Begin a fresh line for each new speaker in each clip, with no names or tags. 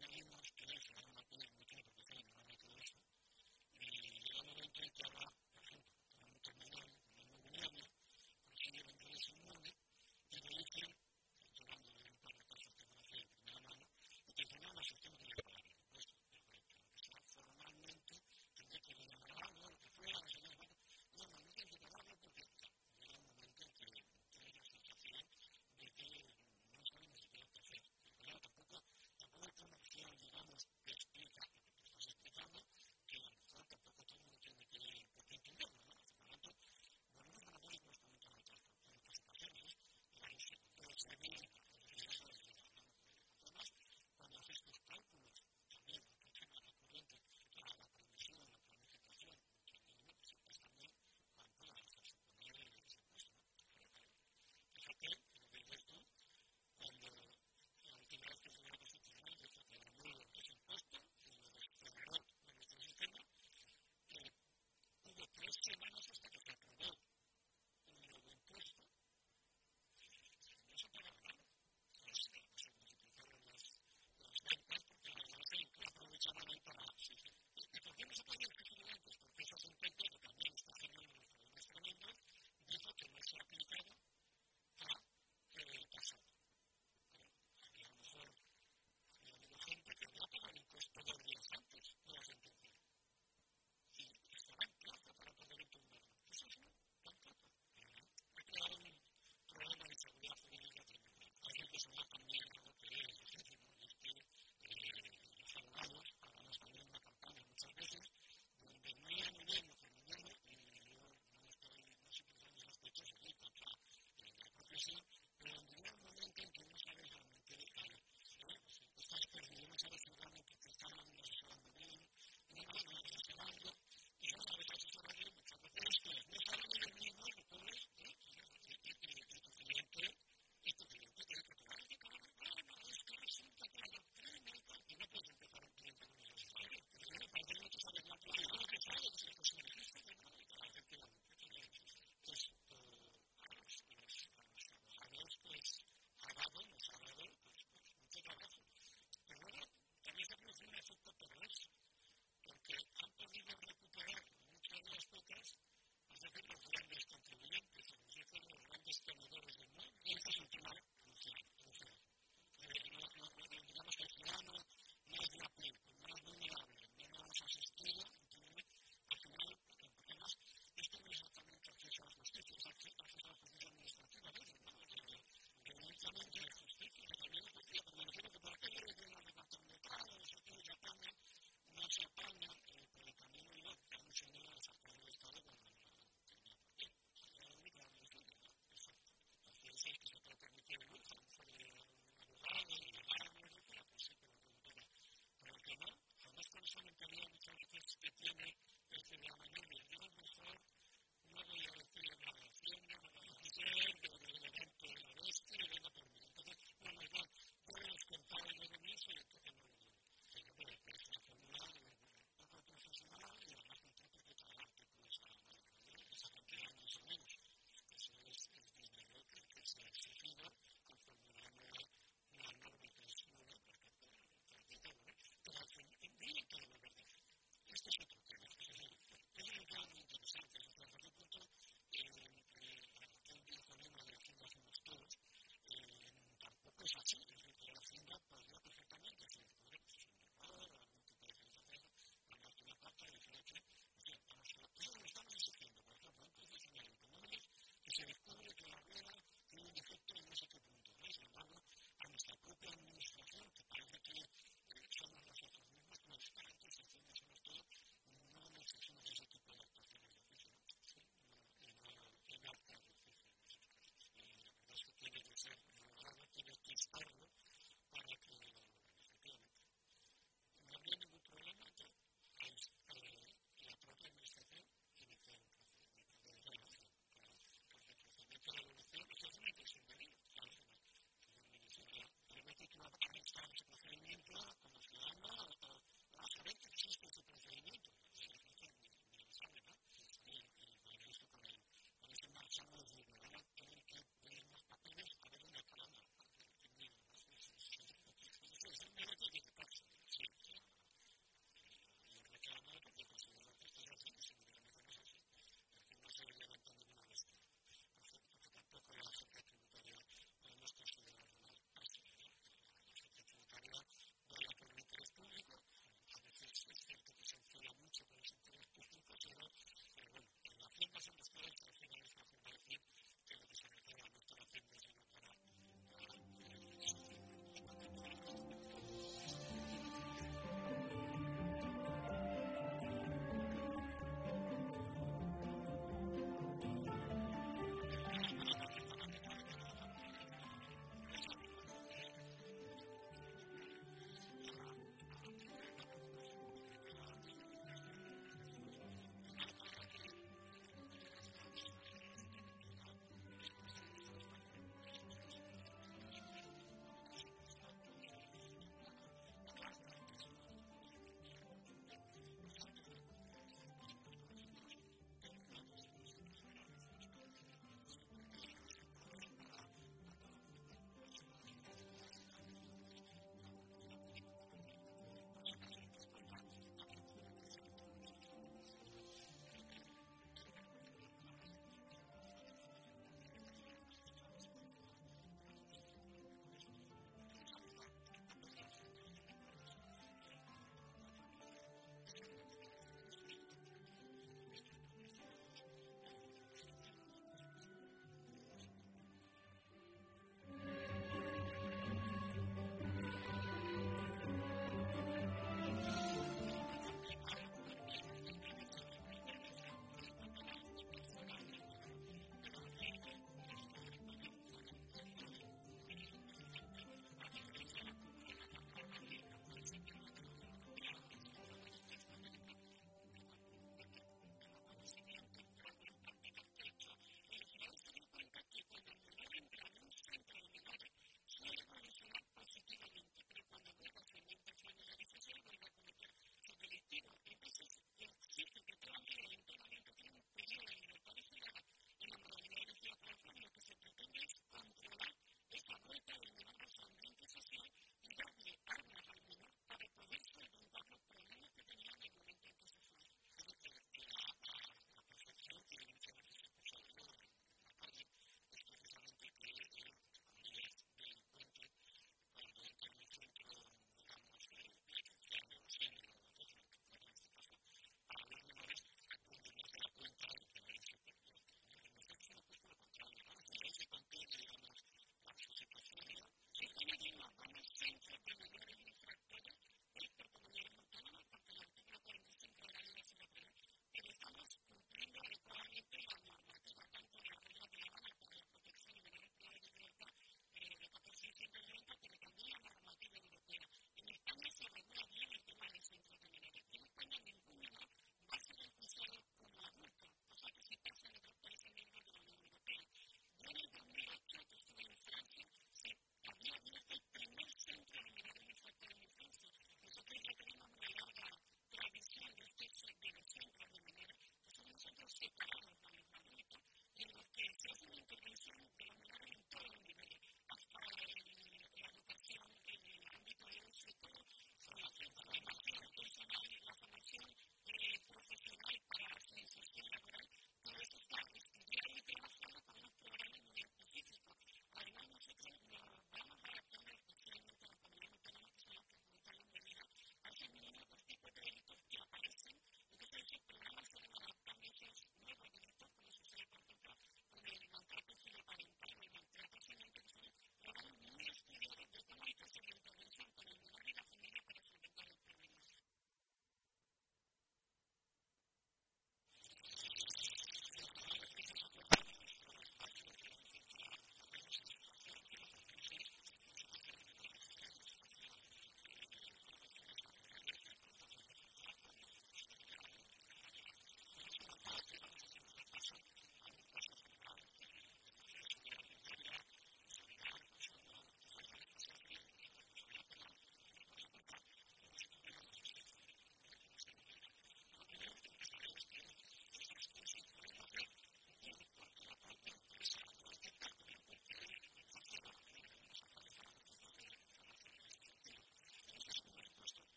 name everything you. do vers la mer, il y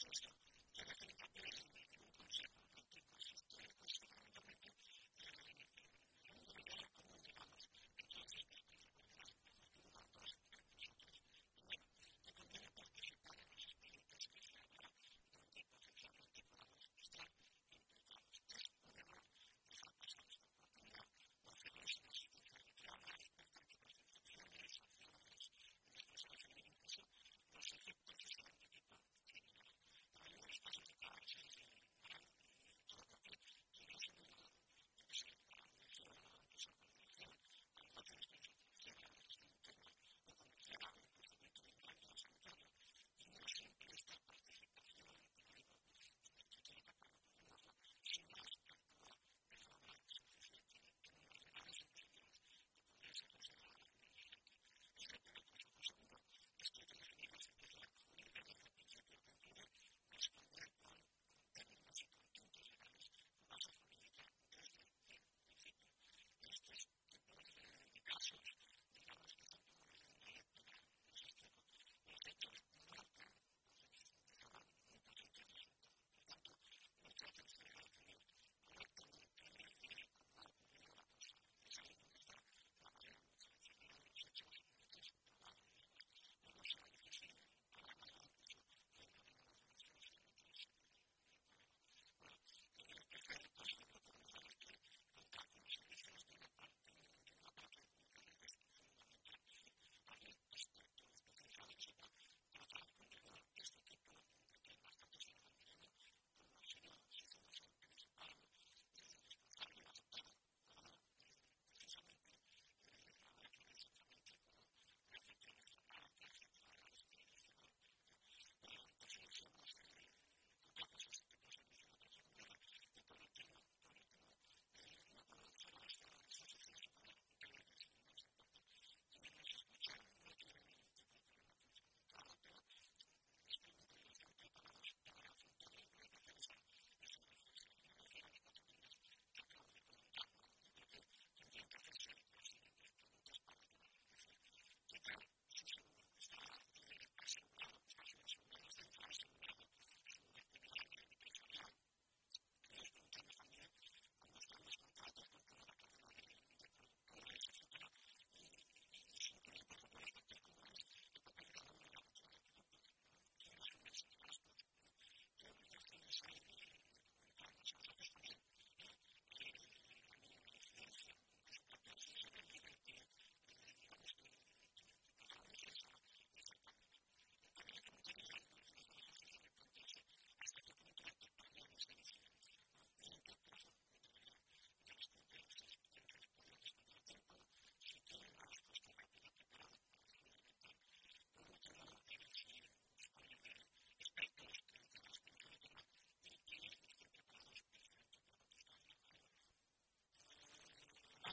system.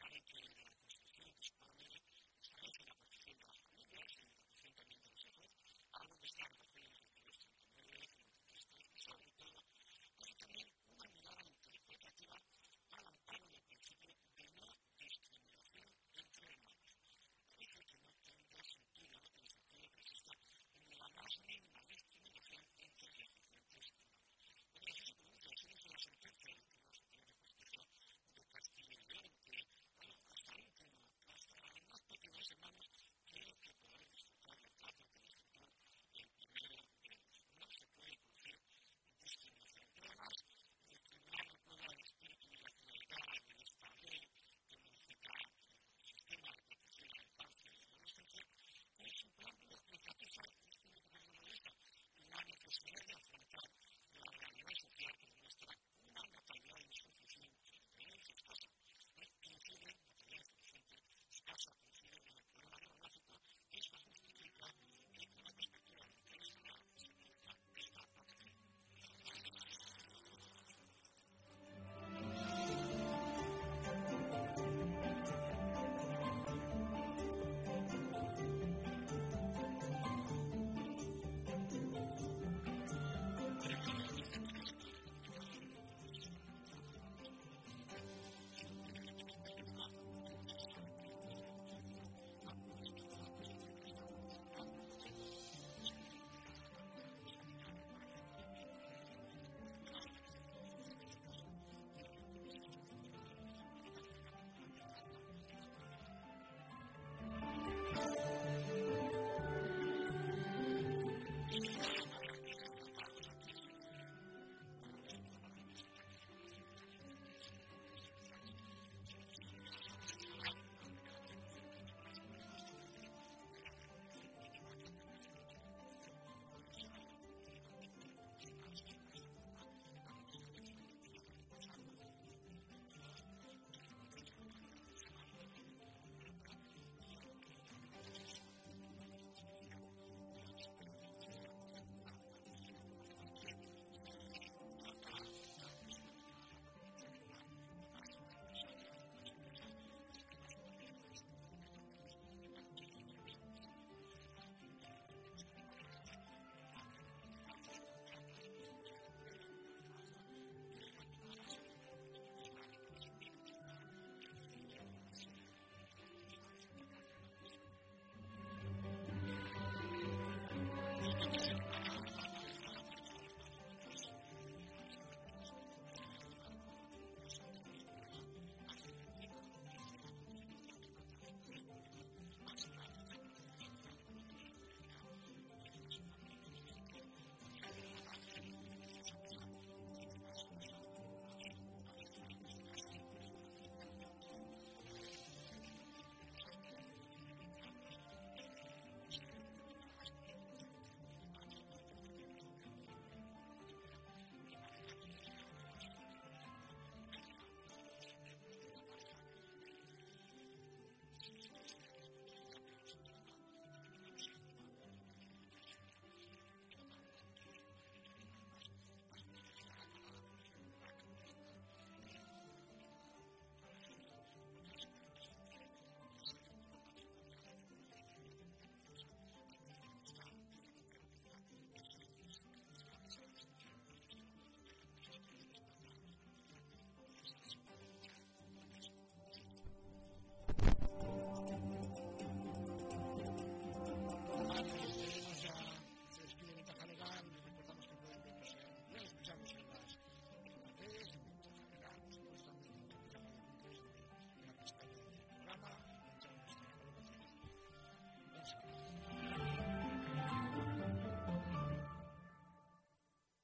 trying to